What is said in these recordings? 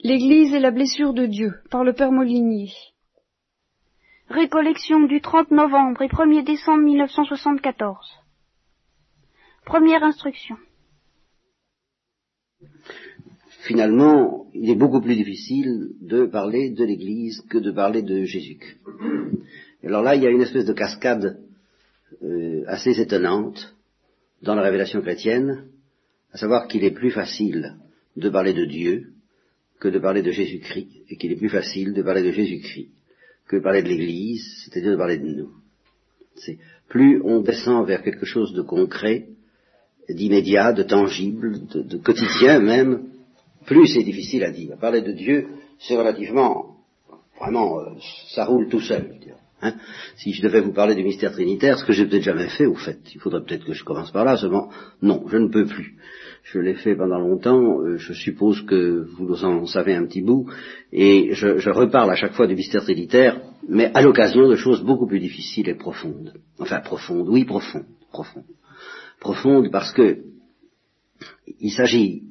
L'Église est la blessure de Dieu, par le Père Molinier. Récollection du 30 novembre et 1er décembre 1974. Première instruction. Finalement, il est beaucoup plus difficile de parler de l'Église que de parler de Jésus. Alors là, il y a une espèce de cascade euh, assez étonnante dans la révélation chrétienne, à savoir qu'il est plus facile de parler de Dieu que de parler de Jésus-Christ, et qu'il est plus facile de parler de Jésus-Christ que de parler de l'Église, c'est-à-dire de parler de nous. C'est plus on descend vers quelque chose de concret, d'immédiat, de tangible, de, quotidien même, plus c'est difficile à dire. Parler de Dieu, c'est relativement, vraiment, euh, ça roule tout seul. Hein. si je devais vous parler du mystère trinitaire, ce que j'ai peut-être jamais fait, au fait, il faudrait peut-être que je commence par là, seulement, non, je ne peux plus je l'ai fait pendant longtemps, euh, je suppose que vous en savez un petit bout, et je, reparle à chaque fois du mystère trinitaire, mais à l'occasion de choses beaucoup plus difficiles et profondes. Enfin, profondes, oui, profondes, profondes. Profondes parce que il s'agit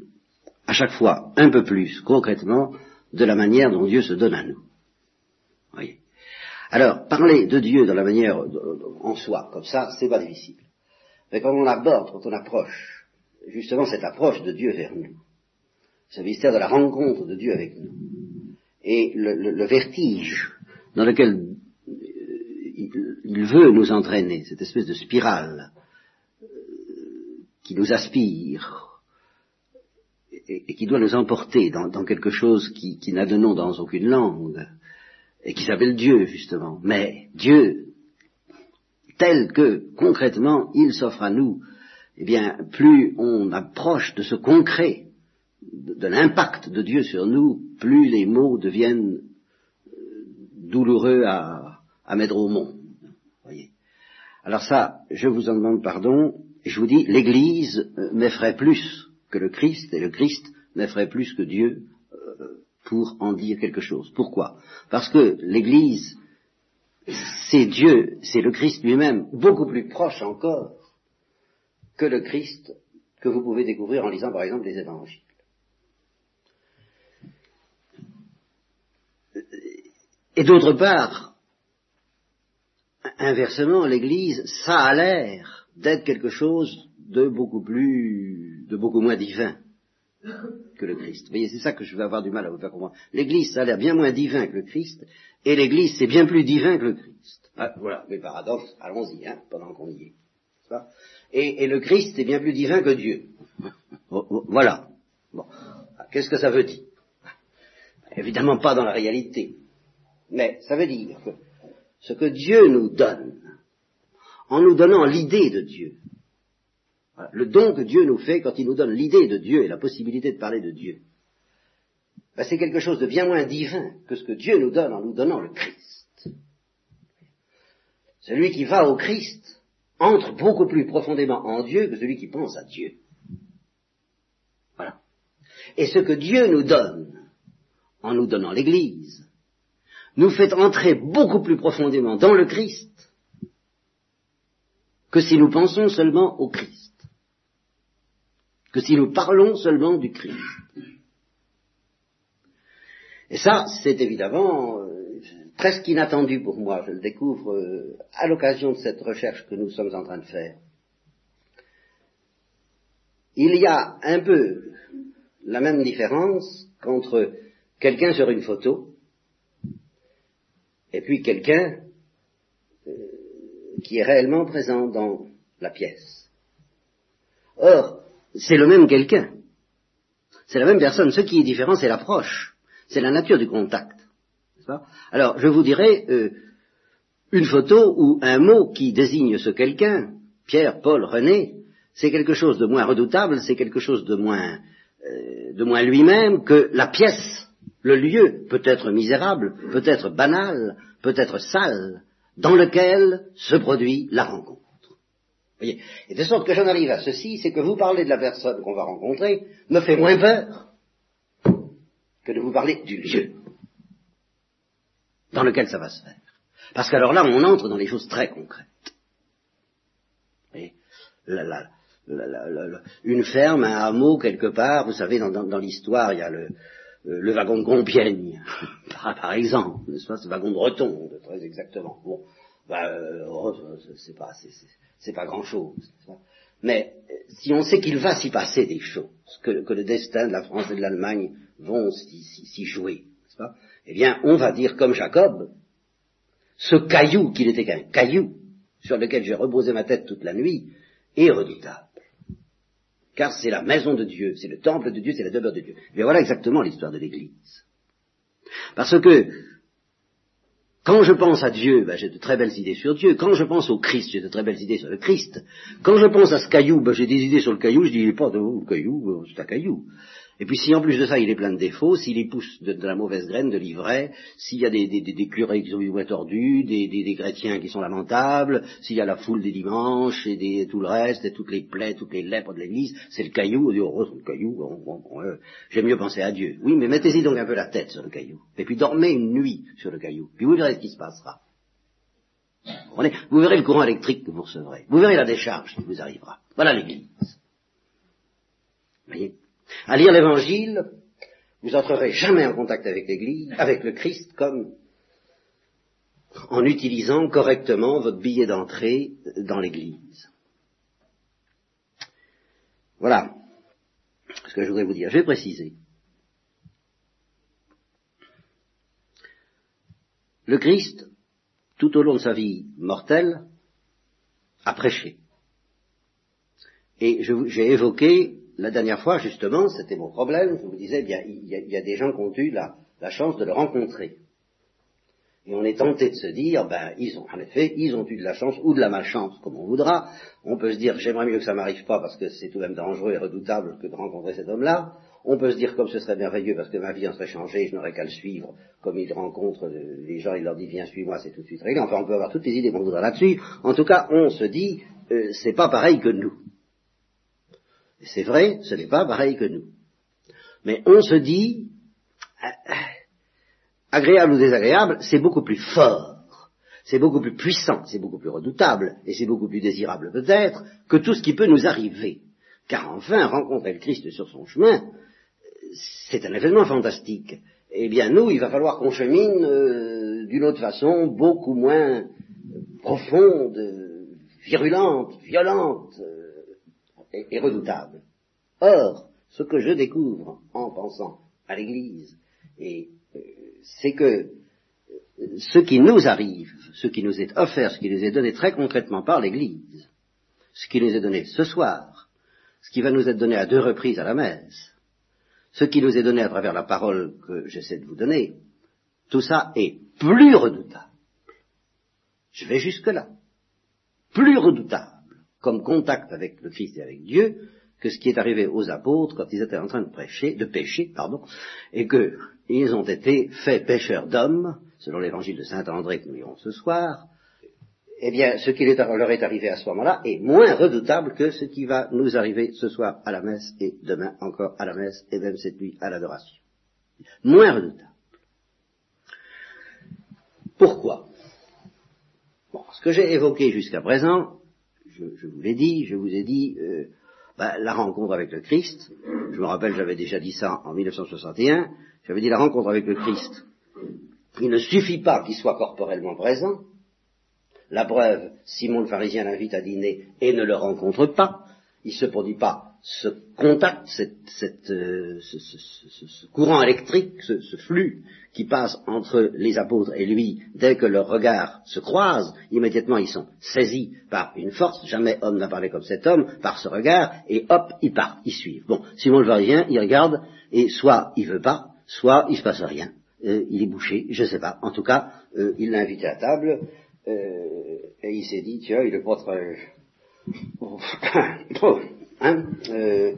à chaque fois un peu plus concrètement de la manière dont Dieu se donne à nous. Voyez? Alors, parler de Dieu dans la manière en soi, comme ça, c'est pas difficile. Mais quand on aborde, quand on approche justement cette approche de Dieu vers nous, ce mystère de la rencontre de Dieu avec nous, et le, vertige dans lequel euh, il, veut nous entraîner, cette espèce de spirale euh, qui nous aspire et, qui doit nous emporter dans, quelque chose qui, qui n'a de nom dans aucune langue, et qui s'appelle Dieu, justement. Mais Dieu, tel que concrètement il s'offre à nous eh bien, plus on approche de ce concret, de, l'impact de Dieu sur nous, plus les mots deviennent euh, douloureux à, mettre au monde. Voyez. Alors ça, je vous en demande pardon, et je vous dis, l'Église euh, m'effraie plus que le Christ, et le Christ m'effraie plus que Dieu euh, pour en dire quelque chose. Pourquoi? Parce que l'Église, c'est Dieu, c'est le Christ lui-même, beaucoup plus proche encore que le Christ que vous pouvez découvrir en lisant par exemple les évangiles. Et d'autre part, inversement, l'Église, ça a l'air d'être quelque chose de beaucoup plus, de beaucoup moins divin que le Christ. Vous voyez, c'est ça que je vais avoir du mal à vous faire comprendre. L'Église, ça a l'air bien moins divin que le Christ, et l'Église, c'est bien plus divin que le Christ. Ah, voilà, mes paradoxes, allons-y, hein, pendant qu'on y est et, le Christ est bien plus divin que Dieu. Voilà. Bon. Qu'est-ce que ça veut dire? Évidemment pas dans la réalité. Mais ça veut dire que ce que Dieu nous donne, en nous donnant l'idée de Dieu, le don que Dieu nous fait quand il nous donne l'idée de Dieu et la possibilité de parler de Dieu, ben, c'est quelque chose de bien moins divin que ce que Dieu nous donne en nous donnant le Christ. Celui qui va au Christ entre beaucoup plus profondément en Dieu que celui qui pense à Dieu. Voilà. Et ce que Dieu nous donne, en nous donnant l'Église, nous fait entrer beaucoup plus profondément dans le Christ que si nous pensons seulement au Christ, que si nous parlons seulement du Christ. Et ça, c'est évidemment euh, presque inattendu pour moi, je le découvre euh, à l'occasion de cette recherche que nous sommes en train de faire. Il y a un peu la même différence qu'entre quelqu'un sur une photo et puis quelqu'un euh, qui est réellement présent dans la pièce. Or, c'est le même quelqu'un. C'est la même personne. Ce qui est différent, c'est l'approche. C'est la nature du contact. Alors, je vous dirais, euh, une photo ou un mot qui désigne ce quelqu'un, Pierre, Paul, René, c'est quelque chose de moins redoutable, c'est quelque chose de moins, euh, de moins lui-même que la pièce, le lieu, peut-être misérable, peut-être banal, peut-être sale, dans lequel se produit la rencontre. Voyez Et de sorte que j'en arrive à ceci, c'est que vous parlez de la personne qu'on va rencontrer me fait moins peur que de vous parler du lieu dans lequel ça va se faire. Parce qu'alors là, on entre dans les choses très concrètes. une ferme, un hameau quelque part, vous savez, dans, l'histoire, il y a le, le wagon de Compiègne, par, exemple, n'est-ce pas, ce wagon de Retonde, très exactement. Bon, bah, c'est pas, c'est pas grand-chose. Mais si on sait qu'il va s'y passer des choses, que, le destin de la France et de l'Allemagne vont s'y jouer, pas? Eh bien, on va dire comme Jacob, ce caillou, qu'il n'était qu'un caillou, sur lequel j'ai reposé ma tête toute la nuit, est redoutable. Car c'est la maison de Dieu, c'est le temple de Dieu, c'est la demeure de Dieu. Bien voilà exactement l'histoire de l'Église. Parce que quand je pense à Dieu, ben, j'ai de très belles idées sur Dieu. Quand je pense au Christ, j'ai de très belles idées sur le Christ. Quand je pense à ce caillou, ben, j'ai des idées sur le caillou, je dis, il pas de le caillou, c'est un caillou. Et puis si en plus de ça il est plein de défauts, s'il y pousse de, la mauvaise graine, de l'ivraie, s'il y a des, curés qui sont vivants tordus, des, des, chrétiens qui sont lamentables, s'il y a la foule des dimanches et tout le reste, et toutes les plaies, toutes les lèpres de l'église, c'est le caillou, on dit oh, le caillou, euh, j'aime mieux penser à Dieu. Oui, mais mettez-y donc un peu la tête sur le caillou. Et puis dormez une nuit sur le caillou. Puis vous verrez ce qui se passera. Vous verrez le courant électrique que vous recevrez. Vous verrez la décharge qui vous arrivera. Voilà l'église. voyez? À lire l'évangile, vous entrerez jamais en contact avec l'Église, avec le Christ, comme en utilisant correctement votre billet d'entrée dans l'Église. Voilà ce que je voudrais vous dire. Je vais préciser. Le Christ, tout au long de sa vie mortelle, a prêché. Et j'ai évoqué la dernière fois, justement, c'était mon problème, je vous disais, bien, il y, a, des gens qui ont eu la, chance de le rencontrer. Et on est tenté de se dire, ben, ils ont, en effet, ils ont eu de la chance ou de la malchance, comme on voudra. On peut se dire, j'aimerais mieux que ça m'arrive pas parce que c'est tout de même dangereux et redoutable que de rencontrer cet homme-là. On peut se dire, comme ce serait merveilleux parce que ma vie en serait changée, je n'aurais qu'à le suivre, comme il rencontre les gens, il leur dit, viens, suis-moi, c'est tout de suite réglé. Enfin, on peut avoir toutes les idées qu'on voudra là-dessus. En tout cas, on se dit, euh, c'est pas pareil que nous. C'est vrai, ce n'est pas pareil que nous. Mais on se dit, euh, agréable ou désagréable, c'est beaucoup plus fort, c'est beaucoup plus puissant, c'est beaucoup plus redoutable, et c'est beaucoup plus désirable peut-être, que tout ce qui peut nous arriver. Car enfin, rencontrer le Christ sur son chemin, c'est un événement fantastique. Eh bien, nous, il va falloir qu'on chemine euh, d'une autre façon, beaucoup moins profonde, virulente, violente, est, redoutable. Or, ce que je découvre en pensant à l'Église, euh, c'est que euh, ce qui nous arrive, ce qui nous est offert, ce qui nous est donné très concrètement par l'Église, ce qui nous est donné ce soir, ce qui va nous être donné à deux reprises à la messe, ce qui nous est donné à travers la parole que j'essaie de vous donner, tout ça est plus redoutable. Je vais jusque-là. Plus redoutable comme contact avec le Christ et avec Dieu que ce qui est arrivé aux apôtres quand ils étaient en train de prêcher, de pécher, pardon, et qu'ils ont été faits pécheurs d'hommes, selon l'évangile de saint André que nous lirons ce soir, eh bien, ce qui leur est arrivé à ce moment-là est moins redoutable que ce qui va nous arriver ce soir à la messe et demain encore à la messe et même cette nuit à l'adoration. Moins redoutable. Pourquoi? Bon, ce que j'ai évoqué jusqu'à présent, je, vous l'ai dit, je vous ai dit euh, bah, la rencontre avec le Christ. Je me rappelle, j'avais déjà dit ça en 1961. J'avais dit la rencontre avec le Christ. Il ne suffit pas qu'il soit corporellement présent. La preuve, Simon le pharisien l'invite à dîner et ne le rencontre pas. Il ne se produit pas ce contact, euh, ce, courant électrique, ce, flux qui passe entre les apôtres et lui, dès que leurs regards se croisent, immédiatement ils sont saisis par une force, jamais homme n'a parlé comme cet homme, par ce regard, et hop, ils partent, ils suivent. Bon, Simon le Varisien, il regarde, et soit il veut pas, soit il se passe rien. Euh, il est bouché, je sais pas. En tout cas, euh, il l'a invité à table, et il s'est dit, tiens, il pas très... Hein, euh,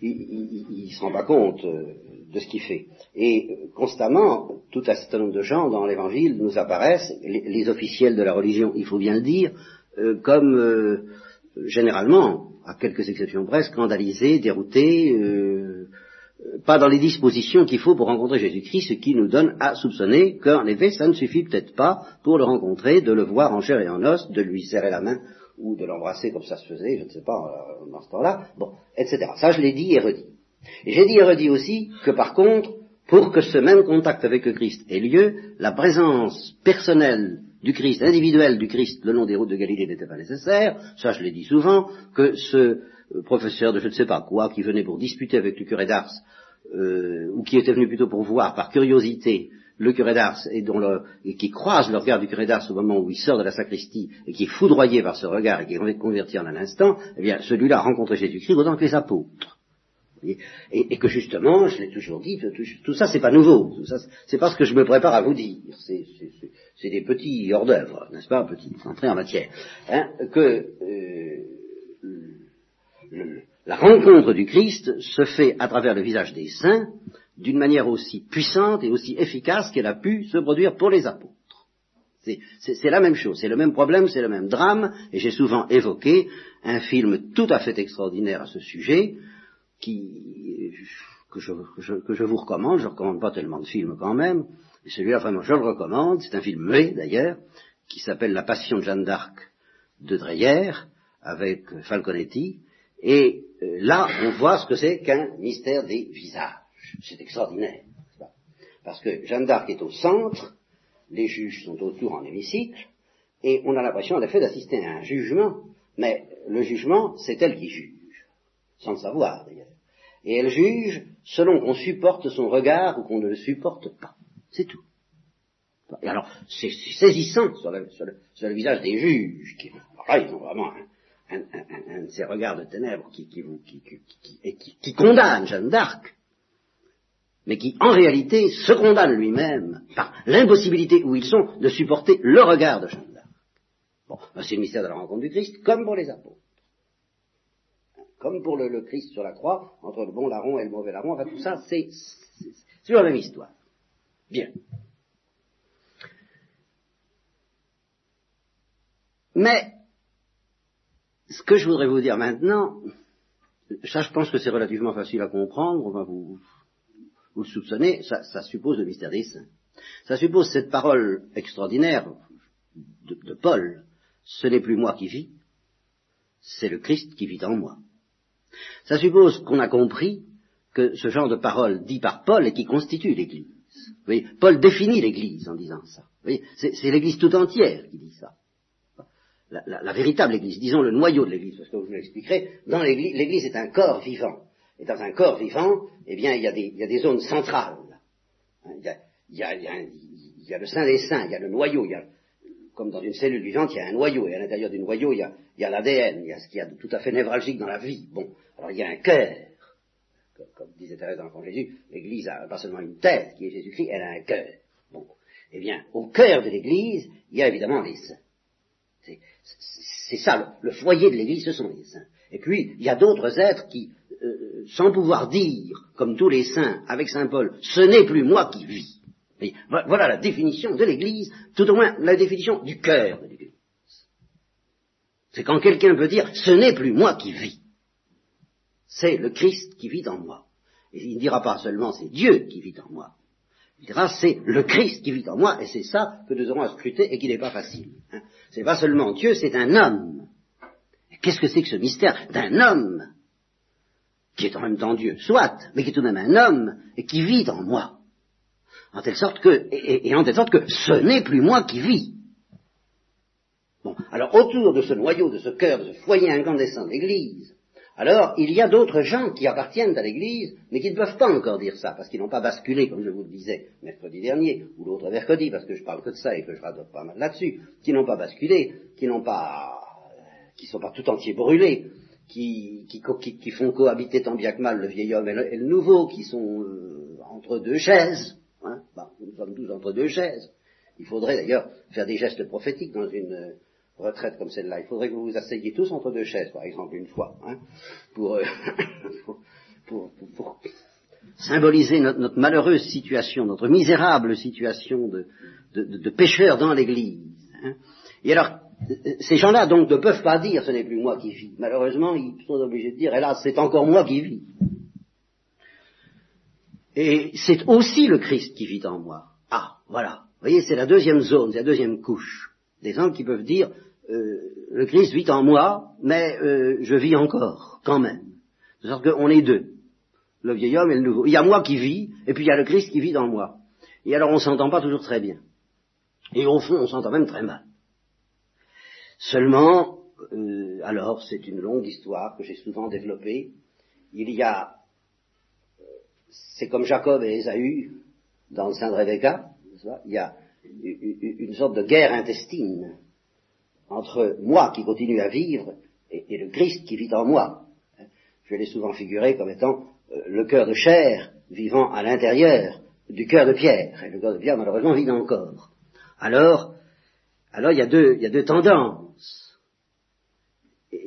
il ne se rend pas compte euh, de ce qu'il fait. Et euh, constamment, tout un certain nombre de gens dans l'Évangile nous apparaissent, les, officiels de la religion, il faut bien le dire, comme généralement, à quelques exceptions près, scandalisés, déroutés, pas dans les dispositions qu'il faut pour rencontrer Jésus-Christ, ce qui nous donne à soupçonner qu'en effet, ça ne suffit peut-être pas pour le rencontrer, de le voir en chair et en os, de lui serrer la main ou de l'embrasser comme ça se faisait, je ne sais pas, euh, dans ce temps-là, bon, etc. Ça, je l'ai dit et redit. Et j'ai dit et redit aussi que par contre, pour que ce même contact avec le Christ ait lieu, la présence personnelle du Christ, individuelle du Christ, le long des routes de Galilée n'était pas nécessaire, ça je l'ai dit souvent, que ce euh, professeur de je ne sais pas quoi, qui venait pour disputer avec le curé d'Ars, euh, ou qui était venu plutôt pour voir par curiosité le curé d'Ars et, dont le, et qui croise le regard du curé d'Ars au moment où il sort de la sacristie et qui est foudroyé par ce regard et qui est converti en un instant, eh bien celui-là a rencontré Jésus-Christ autant que les apôtres. Et, et, que justement, je l'ai toujours dit, tout, ça c'est pas nouveau, c'est pas ce que je me prépare à vous dire, c'est des petits hors d'œuvre, n'est-ce pas, petits entrées en matière, hein, que euh, le, la rencontre du Christ se fait à travers le visage des saints d'une manière aussi puissante et aussi efficace qu'elle a pu se produire pour les apôtres. C'est la même chose, c'est le même problème, c'est le même drame, et j'ai souvent évoqué un film tout à fait extraordinaire à ce sujet, qui, que, je, que, je, vous recommande, je ne recommande pas tellement de films quand même, et celui-là vraiment je le recommande, c'est un film muet d'ailleurs, qui s'appelle La Passion de Jeanne d'Arc de Dreyer, avec Falconetti, et euh, là on voit ce que c'est qu'un mystère des visages. C'est extraordinaire. Parce que Jeanne d'Arc est au centre, les juges sont autour en hémicycle, et on a l'impression en effet d'assister à un jugement, mais le jugement, c'est elle qui juge sans le savoir d'ailleurs. Et elle juge selon qu'on supporte son regard ou qu'on ne le supporte pas. C'est tout. Alors, c'est saisissant sur le, visage des juges, qui, là, ils ont vraiment un, de ces regards de ténèbres qui, qui, qui, qui condamne Jeanne d'Arc, mais qui en réalité se condamne lui-même par l'impossibilité où ils sont de supporter le regard de Jeanne d'Arc. Bon, ben, c'est le mystère de la rencontre du Christ, comme pour les apôtres comme pour le, Christ sur la croix, entre le bon larron et le mauvais larron, enfin tout ça, c'est la même histoire. Bien. Mais, ce que je voudrais vous dire maintenant, ça je pense que c'est relativement facile à comprendre, enfin vous, vous le soupçonnez, ça, ça, suppose le mystère des saints. Ça suppose cette parole extraordinaire de, de Paul, ce n'est plus moi qui vis, c'est le Christ qui vit en moi. Ça suppose qu'on a compris que ce genre de parole dit par Paul et qui constitue l'Église. Paul définit l'Église en disant ça. c'est l'Église tout entière qui dit ça. La, véritable Église, disons le noyau de l'Église, parce que je vous l'expliquerai, dans l'Église, l'Église est un corps vivant. Et dans un corps vivant, eh bien, il y a des, zones centrales. Il y, a, il y a le sein des saints, il y a le noyau, il y a comme dans une cellule vivante, il y a un noyau, et à l'intérieur du noyau, il y a, l'ADN, il y a ce qu'il y a de tout à fait névralgique dans la vie. Bon, alors il y a un cœur. Comme, disait Thérèse d'Enfant Jésus, l'Église a pas seulement une tête qui est Jésus-Christ, elle a un cœur. Bon, eh bien, au cœur de l'Église, il y a évidemment les saints. C'est ça, le, foyer de l'Église, ce sont les saints. Et puis, il y a d'autres êtres qui, euh, sans pouvoir dire, comme tous les saints, avec Saint Paul, ce n'est plus moi qui vis, voilà la définition de l'Église, tout au moins la définition du cœur de l'Église. C'est quand quelqu'un peut dire ce n'est plus moi qui vis, c'est le Christ qui vit en moi. Et il ne dira pas seulement c'est Dieu qui vit en moi, il dira c'est le Christ qui vit en moi, et c'est ça que nous aurons à scruter et qui n'est pas facile. Hein. C'est pas seulement Dieu, c'est un homme. Qu'est-ce que c'est que ce mystère d'un homme? Qui est en même temps Dieu, soit, mais qui est tout de même un homme et qui vit en moi en telle sorte que, et, en telle sorte que ce n'est plus moi qui vis. Bon, alors autour de ce noyau, de ce cœur, de ce foyer incandescent de l'Église, alors il y a d'autres gens qui appartiennent à l'Église, mais qui ne peuvent pas encore dire ça, parce qu'ils n'ont pas basculé, comme je vous le disais mercredi dernier, ou l'autre mercredi, parce que je parle que de ça et que je radote pas mal là-dessus, qui n'ont pas basculé, qui n'ont pas, qui sont pas tout entiers brûlés, qui, qui, font cohabiter tant bien que mal le vieil homme et le, nouveau, qui sont euh, entre deux chaises, Hein bah, nous sommes tous entre deux chaises. Il faudrait d'ailleurs faire des gestes prophétiques dans une euh, retraite comme celle-là. Il faudrait que vous vous asseyiez tous entre deux chaises, par exemple, une fois, hein, euh, pour, pour, symboliser notre, malheureuse situation, notre misérable situation de, de, pécheurs dans l'Église. Hein. Et alors, ces gens-là, donc, ne peuvent pas dire ce n'est plus moi qui vis. Malheureusement, ils sont obligés de dire, hélas, c'est encore moi qui vis. Et c'est aussi le Christ qui vit en moi. Ah, voilà. Vous voyez, c'est la deuxième zone, c'est la deuxième couche. Des gens qui peuvent dire, euh, le Christ vit en moi, mais euh, je vis encore, quand même. De sorte qu'on est deux. le vieil homme et le nouveau. Il y a moi qui vis, et puis il y a le Christ qui vit dans moi. Et alors on s'entend pas toujours très bien. Et au fond, on s'entend même très mal. Seulement, euh, alors, c'est une longue histoire que j'ai souvent développée. Il y a, c'est comme Jacob et Ésaü dans le Saint Rebecca, il y a une sorte de guerre intestine entre moi qui continue à vivre et, le Christ qui vit en moi. Je l'ai souvent figuré comme étant euh, le cœur de chair vivant à l'intérieur du cœur de pierre. Et le cœur de pierre, malheureusement, vit encore. Alors, alors il y a deux, il y a deux tendances.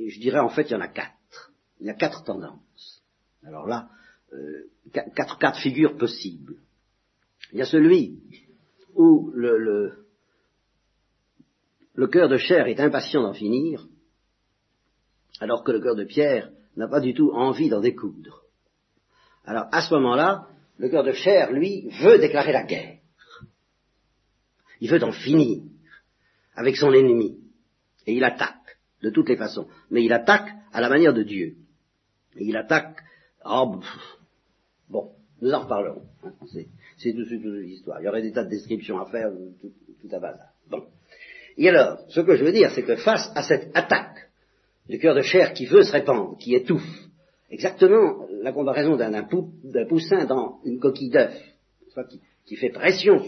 Je dirais en fait, il y en a quatre. Il y a quatre tendances. Alors là, euh, quatre, quatre figures possibles. Il y a celui où le, le, le cœur de chair est impatient d'en finir, alors que le cœur de pierre n'a pas du tout envie d'en découdre. Alors à ce moment-là, le cœur de chair, lui, veut déclarer la guerre. Il veut en finir avec son ennemi. Et il attaque, de toutes les façons. Mais il attaque à la manière de Dieu. Et il attaque... Oh, bon, nous en reparlerons. Hein. C'est tout, toute l'histoire. Il y aurait des tas de descriptions à faire, tout, tout à bas. Bon. Et alors, ce que je veux dire, c'est que face à cette attaque du cœur de chair qui veut se répandre, qui étouffe, exactement la comparaison d'un poussin dans une coquille d'œuf, qui, qui, fait pression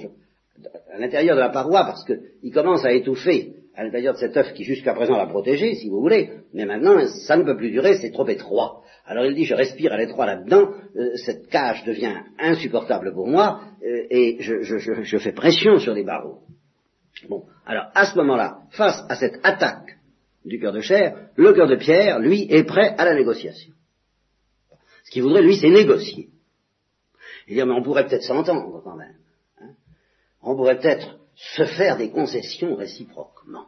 à l'intérieur de la paroi parce qu'il commence à étouffer à l'intérieur de cet œuf qui jusqu'à présent l'a protégé, si vous voulez, mais maintenant ça ne peut plus durer, c'est trop étroit. Alors il dit, je respire à l'étroit là-dedans, euh, cette cage devient insupportable pour moi, euh, et je, je, je, fais pression sur les barreaux. Bon, alors à ce moment-là, face à cette attaque du cœur de chair, le cœur de pierre, lui, est prêt à la négociation. Ce qu'il voudrait, lui, c'est négocier. Il dit, mais on pourrait peut-être s'entendre quand même on pourrait peut-être se faire des concessions réciproquement.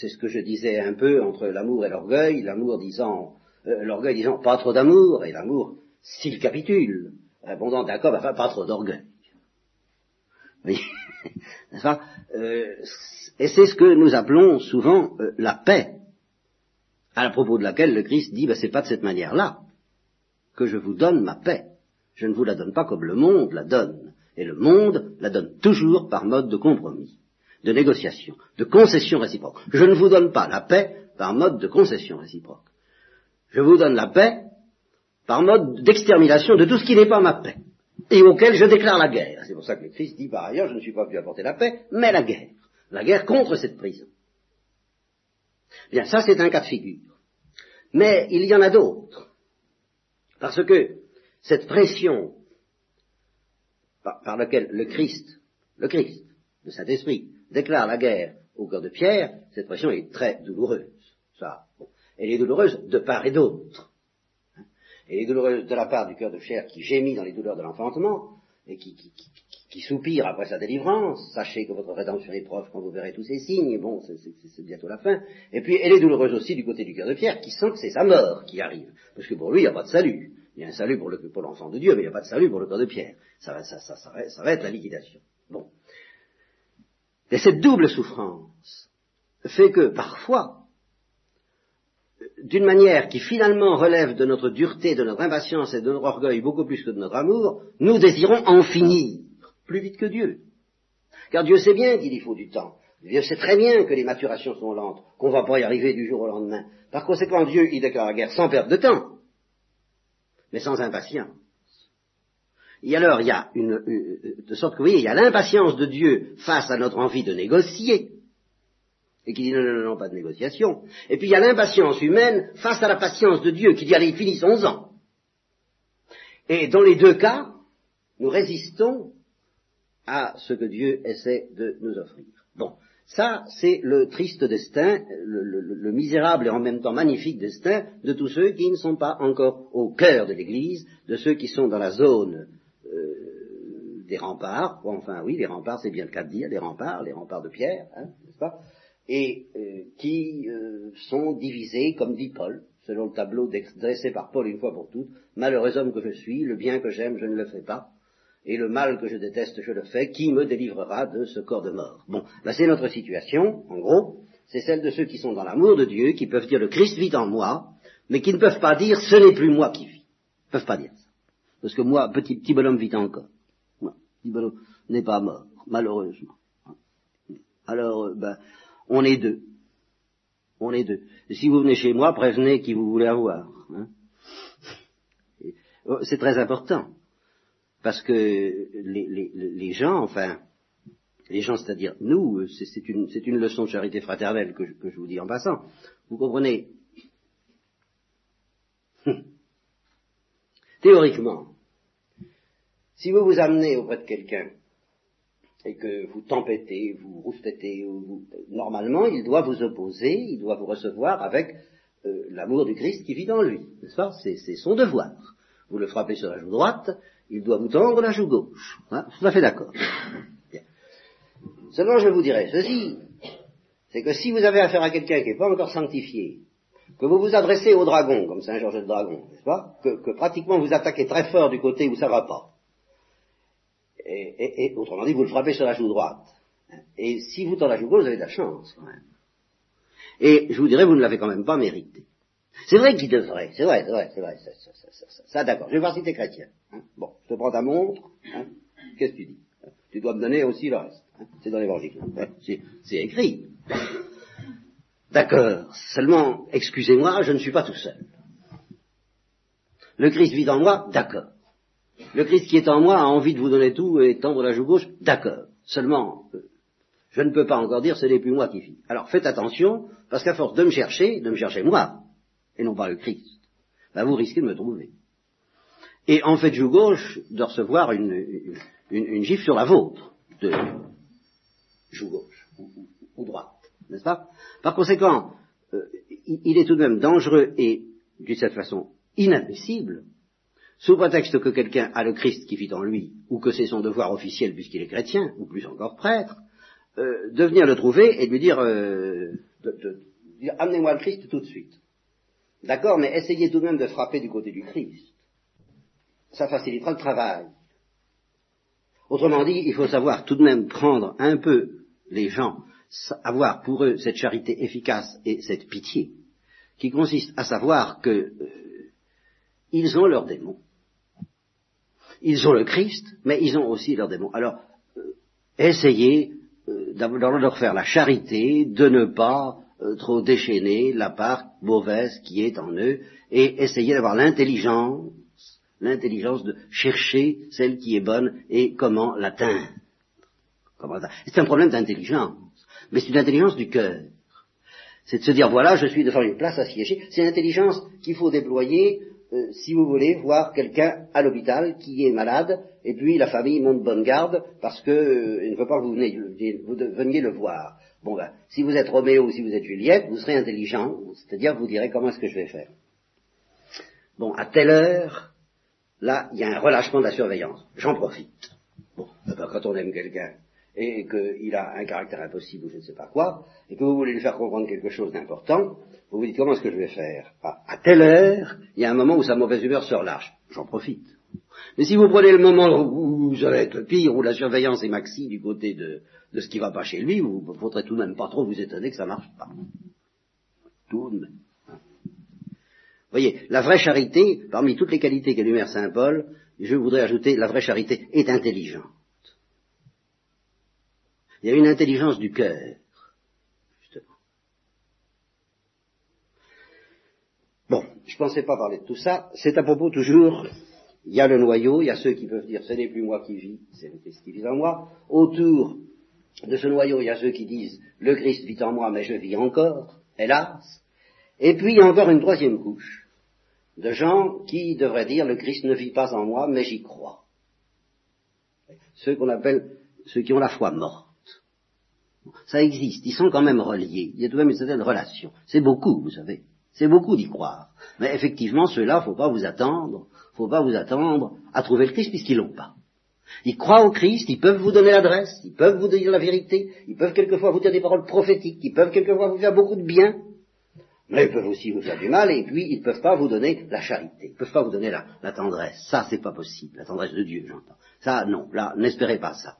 c'est ce que je disais un peu entre l'amour et l'orgueil, l'amour disant, euh, l'orgueil disant pas trop d'amour, et l'amour, s'il capitule, répondant d'accord, enfin pas trop d'orgueil. Euh, Et c'est ce que nous appelons souvent euh, la paix, à propos de laquelle le Christ dit, ben, c'est pas de cette manière-là que je vous donne ma paix. Je ne vous la donne pas comme le monde la donne. Et le monde la donne toujours par mode de compromis, de négociation, de concession réciproque. Je ne vous donne pas la paix par mode de concession réciproque. Je vous donne la paix par mode d'extermination de tout ce qui n'est pas ma paix, et auquel je déclare la guerre. C'est pour ça que le Christ dit par ailleurs, je ne suis pas venu apporter la paix, mais la guerre. La guerre contre cette prison. Bien, ça c'est un cas de figure. Mais il y en a d'autres. Parce que cette pression par, laquelle le Christ, le Christ, le Saint-Esprit, déclare la guerre au cœur de Pierre, cette pression est très douloureuse. Ça, Elle est douloureuse de part et d'autre. Elle est douloureuse de la part du cœur de Pierre qui gémit dans les douleurs de l'enfantement et qui, qui, soupire après sa délivrance. Sachez que votre rédemption est proche quand vous verrez tous ces signes. Bon, c'est bientôt la fin. Et puis elle est douloureuse aussi du côté du cœur de Pierre qui sent que c'est sa mort qui arrive. Parce que pour lui, il n'y a pas de salut. Il y a un salut pour, l'enfant de Dieu, mais il n'y a pas de salut pour le cœur de Pierre. Ça va, ça, ça, ça, ça va être la liquidation. Bon. Et cette double souffrance fait que parfois, d'une manière qui finalement relève de notre dureté, de notre impatience et de notre orgueil beaucoup plus que de notre amour, nous désirons en finir plus vite que Dieu. Car Dieu sait bien qu'il y faut du temps. Dieu sait très bien que les maturations sont lentes, qu'on ne va pas y arriver du jour au lendemain. Par conséquent, Dieu, il déclare la guerre sans perdre de temps mais sans impatience. Et alors, il y a une, de sorte que vous voyez, il y a l'impatience de Dieu face à notre envie de négocier, et qui dit non, non, non, pas de négociation. Et puis il y a l'impatience humaine face à la patience de Dieu, qui dit allez, finissons-en. Et dans les deux cas, nous résistons à ce que Dieu essaie de nous offrir. Bon, ça, c'est le triste destin, le, misérable et en même temps magnifique destin de tous ceux qui ne sont pas encore au cœur de l'Église, de ceux qui sont dans la zone euh, des remparts, enfin oui, les remparts, c'est bien le cas de dire, les remparts, les remparts de pierre, hein, n'est-ce pas, et euh, qui euh, sont divisés, comme dit Paul, selon le tableau dressé par Paul une fois pour toutes, malheureux homme que je suis, le bien que j'aime, je ne le fais pas, et le mal que je déteste, je le fais, qui me délivrera de ce corps de mort? Bon, ben c'est notre situation, en gros. c'est celle de ceux qui sont dans l'amour de Dieu, qui peuvent dire le Christ vit en moi, mais qui ne peuvent pas dire ce n'est plus moi qui vis. Ils ne peuvent pas dire ça. Parce que moi, petit, petit bonhomme vit encore. Moi, petit bonhomme n'est pas mort, malheureusement. Alors, euh, ben, on est deux. On est deux. Si vous venez chez moi, prévenez qui vous voulez avoir. Hein. Oh, c'est très important. Parce que les, gens, enfin, les gens, c'est-à-dire nous, c'est une, leçon de charité fraternelle que je, vous dis en passant. Vous comprenez? Théoriquement, si vous vous amenez auprès de quelqu'un et que vous tempêtez, vous rouspétez, normalement, il doit vous opposer, il doit vous recevoir avec euh, l'amour du Christ qui vit en lui, n'est-ce pas? C'est son devoir. Vous le frappez sur la joue droite, il doit vous tendre la joue gauche. Hein tout à fait d'accord. Seulement, je vous dirais ceci, c'est que si vous avez affaire à quelqu'un qui n'est pas encore sanctifié, que vous vous adressez au dragon, comme Saint Georges le dragon, n'est-ce pas que, que, pratiquement vous attaquez très fort du côté où ça va pas, et, autrement dit, vous le frappez sur la joue droite. Et si vous tendez la joue gauche, vous avez de la chance, quand même. Et je vous dirais, vous ne l'avez quand même pas mérité. C'est vrai qu'il devrait, c'est vrai, c'est vrai, c'est vrai, ça, ça, ça, ça d'accord. Je vais voir si t'es chrétien. Hein. Bon, je te prends ta montre, hein. qu'est-ce que tu dis? Tu dois me donner aussi le reste. Hein. C'est dans l'évangile. Hein. C'est écrit. D'accord. Seulement, excusez-moi, je ne suis pas tout seul. Le Christ vit en moi, d'accord. Le Christ qui est en moi a envie de vous donner tout et tendre la joue gauche, d'accord. Seulement, euh, je ne peux pas encore dire ce n'est plus moi qui vis. Alors faites attention, parce qu'à force de me chercher, de me chercher moi, et non pas le Christ, ben vous risquez de me trouver. Et en fait, joue gauche de recevoir une, une, gifle sur la vôtre, de joue gauche, ou, droite, n'est-ce pas? Par conséquent, euh, il est tout de même dangereux et, d'une certaine façon, inadmissible sous prétexte que quelqu'un a le Christ qui vit en lui, ou que c'est son devoir officiel puisqu'il est chrétien, ou plus encore prêtre, euh, de venir le trouver et de lui dire, euh, dire amenez-moi le Christ tout de suite. D'accord, mais essayez tout de même de frapper du côté du Christ. Ça facilitera le travail. Autrement dit, il faut savoir tout de même prendre un peu les gens, avoir pour eux cette charité efficace et cette pitié, qui consiste à savoir que euh, ils ont leurs démons. Ils ont le Christ, mais ils ont aussi leurs démons. Alors, euh, essayez euh, de leur faire la charité de ne pas euh, trop déchaîner la part mauvaise qui est en eux, et essayez d'avoir l'intelligence, l'intelligence de chercher celle qui est bonne et comment l'atteindre. C'est un problème d'intelligence, mais c'est une intelligence du cœur. C'est de se dire, voilà, je suis devant une place à siéger. C'est une intelligence qu'il faut déployer euh, si vous voulez voir quelqu'un à l'hôpital qui est malade, et puis la famille monte bonne garde parce qu'il euh, ne veut pas que vous, veniez, le voir. Bon ben, si vous êtes Roméo ou si vous êtes Juliette, vous serez intelligent, c'est-à-dire vous direz comment est-ce que je vais faire. Bon, à telle heure, là, il y a un relâchement de la surveillance. J'en profite. Bon, eh ben, quand on aime quelqu'un, et qu'il a un caractère impossible ou je ne sais pas quoi, et que vous voulez lui faire comprendre quelque chose d'important, vous vous dites comment est-ce que je vais faire? À telle heure, il y a un moment où sa mauvaise humeur se relâche. J'en profite. Mais si vous prenez le moment où vous allez être pire, où la surveillance est maxi du côté de, de ce qui va pas chez lui, vous ne faudrait tout de même pas trop vous étonner que ça marche pas. Tout de même. Vous voyez, la vraie charité, parmi toutes les qualités qu'énumère Saint Paul, je voudrais ajouter, la vraie charité est intelligente. Il y a une intelligence du cœur, justement. Bon, je ne pensais pas parler de tout ça. C'est à propos toujours, il y a le noyau, il y a ceux qui peuvent dire ce n'est plus moi qui vis, c'est le Christ qui vit en moi. Autour de ce noyau, il y a ceux qui disent le Christ vit en moi, mais je vis encore, hélas. Et puis il y a encore une troisième couche de gens qui devraient dire le Christ ne vit pas en moi, mais j'y crois. Ceux qu'on appelle ceux qui ont la foi morte. Ça existe, ils sont quand même reliés, il y a tout de même une certaine relation. C'est beaucoup, vous savez, c'est beaucoup d'y croire. Mais effectivement, ceux-là, faut pas vous attendre, faut pas vous attendre à trouver le Christ puisqu'ils l'ont pas. Ils croient au Christ, ils peuvent vous donner l'adresse, ils peuvent vous dire la vérité, ils peuvent quelquefois vous dire des paroles prophétiques, ils peuvent quelquefois vous faire beaucoup de bien, mais ils peuvent aussi vous faire du mal, et puis ils ne peuvent pas vous donner la charité, ils ne peuvent pas vous donner la, tendresse. Ça, c'est pas possible, la tendresse de Dieu, j'entends. Ça, non, là, n'espérez pas ça.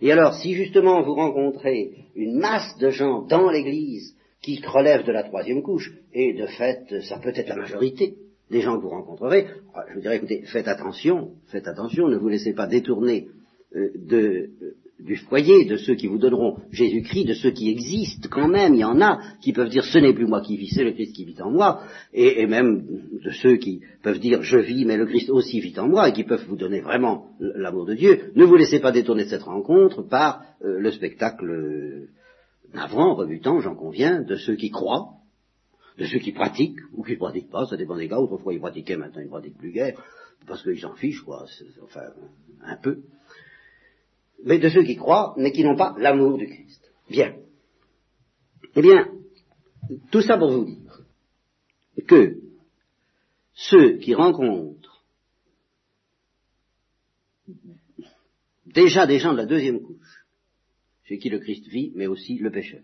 Et alors, si justement vous rencontrez une masse de gens dans l'Église qui relèvent de la troisième couche, et de fait, ça peut être la majorité des gens que vous rencontrerez, je vous dirais, écoutez, faites attention, faites attention, ne vous laissez pas détourner euh, de, euh, du foyer, de ceux qui vous donneront Jésus-Christ, de ceux qui existent quand même, il y en a qui peuvent dire ce n'est plus moi qui vis, c'est le Christ qui vit en moi, et, même de ceux qui peuvent dire je vis, mais le Christ aussi vit en moi, et qui peuvent vous donner vraiment l'amour de Dieu. Ne vous laissez pas détourner de cette rencontre par euh, le spectacle navrant, rebutant, j'en conviens, de ceux qui croient, de ceux qui pratiquent, ou qui ne pratiquent pas, ça dépend des cas, autrefois ils pratiquaient, maintenant ils pratiquent plus guère, parce qu'ils s'en fichent, quoi, enfin, un peu mais de ceux qui croient, mais qui n'ont pas l'amour du Christ. Bien. Eh bien, tout ça pour vous dire que ceux qui rencontrent déjà des gens de la deuxième couche, chez qui le Christ vit, mais aussi le pécheur,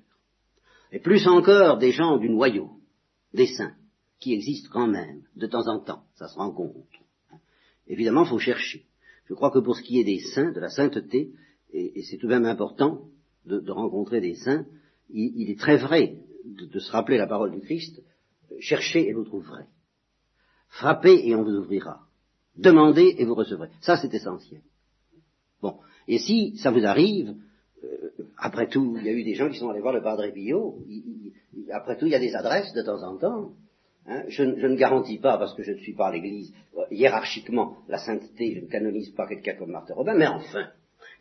et plus encore des gens du noyau, des saints, qui existent quand même, de temps en temps, ça se rencontre. Évidemment, il faut chercher. Je crois que pour ce qui est des saints, de la sainteté, et, c'est tout de même important de, rencontrer des saints, il, est très vrai de, se rappeler la parole du Christ, cherchez et vous trouverez. Frappez et on vous ouvrira. Demandez et vous recevrez. Ça, c'est essentiel. Bon. Et si ça vous arrive, euh, après tout, il y a eu des gens qui sont allés voir le Padre Pio, après tout, il y a des adresses de temps en temps. Hein, je, ne garantis pas, parce que je ne suis pas l'Église, euh, hiérarchiquement, la sainteté, je ne canonise pas quelqu'un comme Marthe Robin, mais enfin,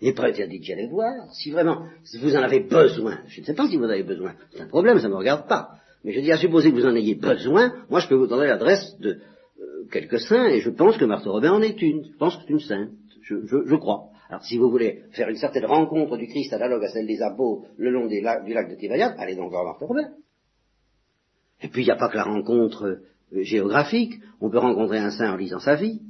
il n'est pas interdit d'y aller voir. Si vraiment vous en avez besoin, je ne sais pas si vous en avez besoin, c'est un problème, ça ne me regarde pas. Mais je dis à supposer que vous en ayez besoin, moi je peux vous donner l'adresse de euh, quelques saints, et je pense que Marthe Robin en est une. Je pense que c'est une sainte. Je, crois. Alors si vous voulez faire une certaine rencontre du Christ analogue à celle des apôtres le long du lac de Tibériade, allez donc voir Marthe Robin. Et puis il n'y a pas que la rencontre euh, géographique, on peut rencontrer un saint en lisant sa vie.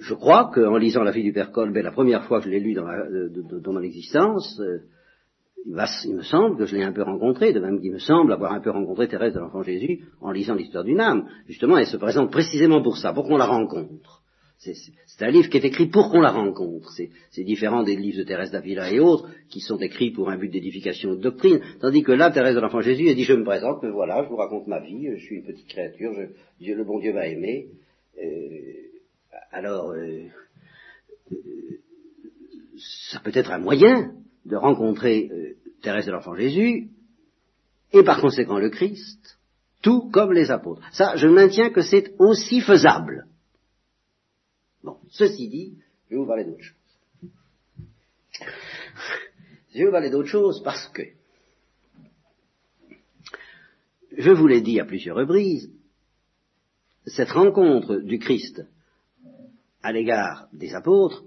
je crois qu'en lisant la vie du Père Colbert, la première fois que je l'ai lu dans, mon existence, euh, il, me semble que je l'ai un peu rencontré, de même qu'il me semble avoir un peu rencontré Thérèse de l'Enfant Jésus en lisant l'histoire d'une âme. Justement, elle se présente précisément pour ça, pour qu'on la rencontre. C'est un livre qui est écrit pour qu'on la rencontre. C'est différent des livres de Thérèse d'Avila et autres, qui sont écrits pour un but d'édification de doctrine. Tandis que là, Thérèse de l'Enfant Jésus, elle dit, je me présente, me voilà, je vous raconte ma vie, je suis une petite créature, Dieu, le bon Dieu m'a aimé. Euh, alors, euh, ça peut être un moyen de rencontrer euh, Thérèse de l'Enfant Jésus, et par conséquent le Christ, tout comme les apôtres. Ça, je maintiens que c'est aussi faisable. Bon, ceci dit, je vais vous parler d'autre chose. Je vous parler d'autre chose parce que, je vous l'ai dit à plusieurs reprises, cette rencontre du Christ à l'égard des apôtres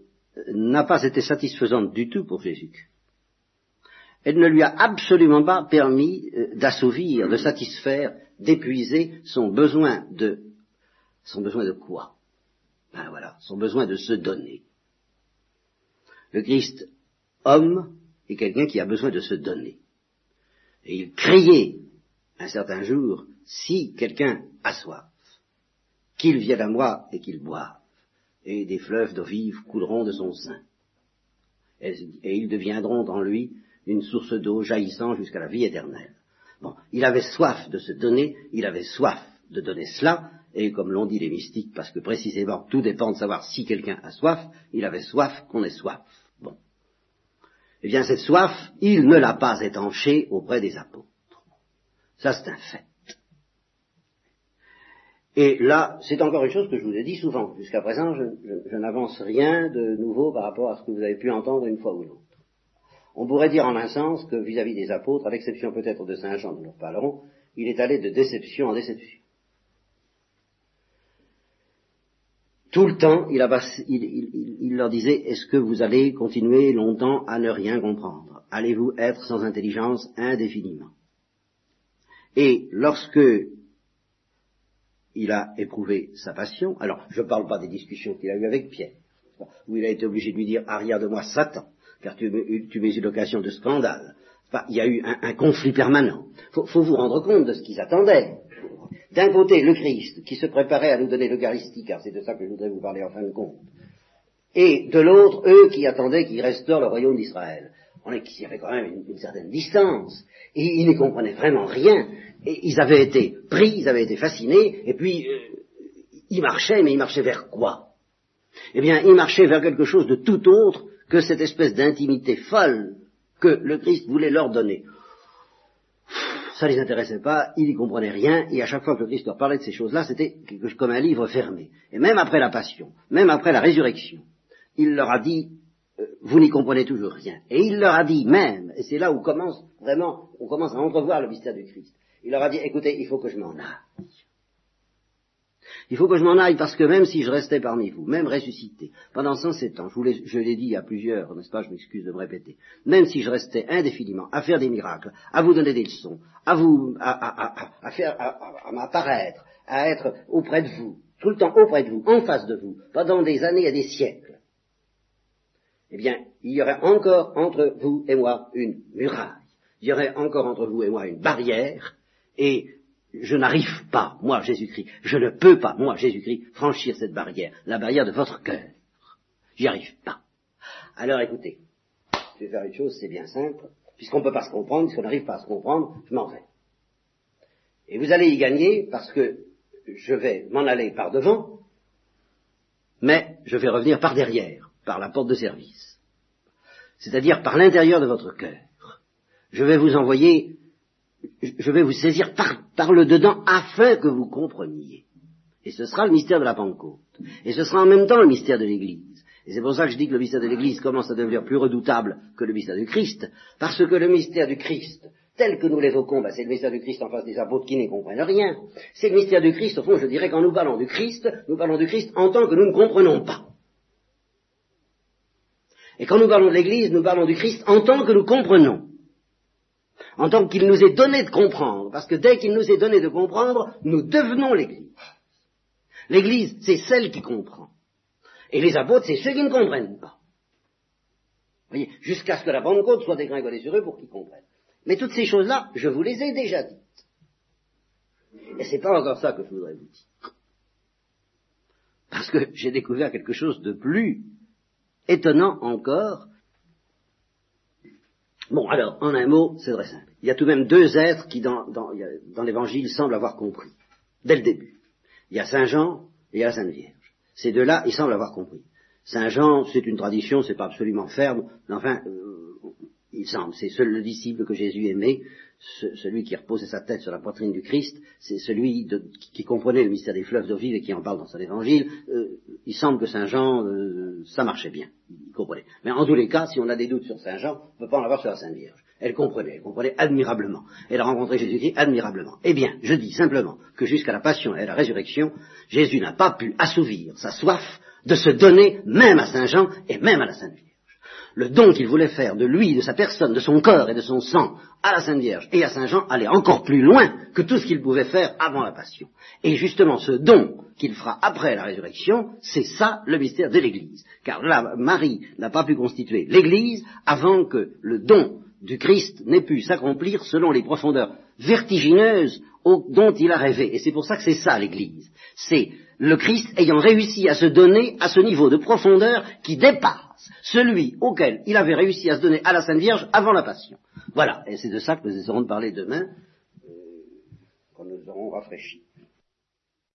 n'a pas été satisfaisante du tout pour Jésus. Elle ne lui a absolument pas permis euh, d'assouvir, de satisfaire, d'épuiser son besoin de son besoin de quoi? Ben voilà, son besoin de se donner. Le Christ homme est quelqu'un qui a besoin de se donner. Et il criait un certain jour, si quelqu'un a soif, qu'il vienne à moi et qu'il boive et des fleuves d'eau vive couleront de son sein. Et, ils deviendront en lui une source d'eau jaillissant jusqu'à la vie éternelle. Bon, il avait soif de se donner, il avait soif de donner cela, et comme l'ont dit les mystiques, parce que précisément tout dépend de savoir si quelqu'un a soif, il avait soif qu'on ait soif. Bon. Eh bien, cette soif, il ne l'a pas étanchée auprès des apôtres. Ça, c'est un fait. Et là, c'est encore une chose que je vous ai dit souvent. Jusqu'à présent, je, n'avance rien de nouveau par rapport à ce que vous avez pu entendre une fois ou l'autre. On pourrait dire en un sens que vis-à-vis des apôtres, à l'exception peut-être de Saint Jean dont nous parlerons, il est allé de déception en déception. Tout le temps, il, il leur disait, est-ce que vous allez continuer longtemps à ne rien comprendre? Allez-vous être sans intelligence indéfiniment? Et lorsque il a éprouvé sa passion. Alors, je ne parle pas des discussions qu'il a eues avec Pierre, où il a été obligé de lui dire arrière de moi Satan, car tu, tu mets une occasion de scandale. il y a eu un, conflit permanent. Il faut, vous rendre compte de ce qu'ils attendaient. D'un côté, le Christ, qui se préparait à nous donner l'Eucharistie, car c'est de ça que je voudrais vous parler en fin de compte, et de l'autre, eux qui attendaient qu'il restaure le royaume d'Israël. On est qu'il y avait quand même une, certaine distance, et ils n'y comprenaient vraiment rien, ils avaient été pris, ils avaient été fascinés, et puis euh, ils marchaient, mais ils marchaient vers quoi? Eh bien, ils marchaient vers quelque chose de tout autre que cette espèce d'intimité folle que le Christ voulait leur donner. Ça les intéressait pas, ils n'y comprenaient rien, et à chaque fois que le Christ leur parlait de ces choses-là, c'était comme un livre fermé. Et même après la passion, même après la résurrection, il leur a dit, euh, vous n'y comprenez toujours rien. Et il leur a dit même, et c'est là où commence vraiment, on commence à entrevoir le mystère du Christ, il leur a dit, écoutez, il faut que je m'en aille. Il faut que je m'en aille parce que même si je restais parmi vous, même ressuscité, pendant 107 ans, je l'ai dit à plusieurs, n'est-ce pas, je m'excuse de me répéter, même si je restais indéfiniment à faire des miracles, à vous donner des leçons, à vous, à, à faire, à, m'apparaître, à être auprès de vous, tout le temps auprès de vous, en face de vous, pendant des années et des siècles, eh bien, il y aurait encore entre vous et moi une muraille. Il y aurait encore entre vous et moi une barrière, et je n'arrive pas, moi Jésus-Christ, je ne peux pas, moi Jésus-Christ, franchir cette barrière, la barrière de votre cœur. J'y arrive pas. Alors écoutez, je vais faire une chose, c'est bien simple, puisqu'on ne peut pas se comprendre, puisqu'on n'arrive pas à se comprendre, je m'en vais. Et vous allez y gagner parce que je vais m'en aller par devant, mais je vais revenir par derrière, par la porte de service. C'est-à-dire par l'intérieur de votre cœur. Je vais vous envoyer je vais vous saisir par, le dedans afin que vous compreniez. Et ce sera le mystère de la Pentecôte. Et ce sera en même temps le mystère de l'Église. Et c'est pour ça que je dis que le mystère de l'Église commence à devenir plus redoutable que le mystère du Christ, parce que le mystère du Christ, tel que nous l'évoquons, ben c'est le mystère du Christ en face des apôtres qui n'y comprennent rien. C'est le mystère du Christ, au fond, je dirais, quand nous parlons du Christ, nous parlons du Christ en tant que nous ne comprenons pas. Et quand nous parlons de l'Église, nous parlons du Christ en tant que nous comprenons en tant qu'il nous est donné de comprendre, parce que dès qu'il nous est donné de comprendre, nous devenons l'Église. L'Église, c'est celle qui comprend. Et les apôtres, c'est ceux qui ne comprennent pas. Vous voyez, jusqu'à ce que la Pentecôte soit dégringolée sur eux pour qu'ils comprennent. Mais toutes ces choses-là, je vous les ai déjà dites. Et c'est pas encore ça que je voudrais vous dire. Parce que j'ai découvert quelque chose de plus étonnant encore, Bon, alors, en un mot, c'est très simple. Il y a tout de même deux êtres qui, dans, dans, l'Évangile, semblent avoir compris, dès le début. Il y a Saint Jean et il y a la Sainte Vierge. Ces deux-là, ils semblent avoir compris. Saint Jean, c'est une tradition, c'est pas absolument ferme, mais enfin, euh, il semble, c'est seul le disciple que Jésus aimait, celui qui reposait sa tête sur la poitrine du Christ, c'est celui qui comprenait le mystère des fleuves d'eau vive et qui en parle dans son évangile. Euh, il semble que Saint Jean, euh, ça marchait bien, Mais en tous les cas, si on a des doutes sur Saint Jean, on ne peut pas en avoir sur la Sainte Vierge. Elle comprenait, elle comprenait admirablement. Elle a rencontré Jésus-Christ admirablement. Eh bien, je dis simplement que jusqu'à la passion et à la résurrection, Jésus n'a pas pu assouvir sa soif de se donner même à Saint Jean et même à la Sainte Vierge le don qu'il voulait faire de lui, de sa personne, de son corps et de son sang à la Sainte Vierge et à Saint Jean allait encore plus loin que tout ce qu'il pouvait faire avant la Passion. Et justement, ce don qu'il fera après la résurrection, c'est ça le mystère de l'Église. Car là, Marie n'a pas pu constituer l'Église avant que le don du Christ n'ait pu s'accomplir selon les profondeurs vertigineuses dont il a rêvé. Et c'est pour ça que c'est ça l'Église. C'est le Christ ayant réussi à se donner à ce niveau de profondeur qui dépasse celui auquel il avait réussi à se donner à la Sainte Vierge avant la Passion. Voilà, et c'est de ça que nous essaierons de parler demain, euh, quand nous aurons rafraîchi.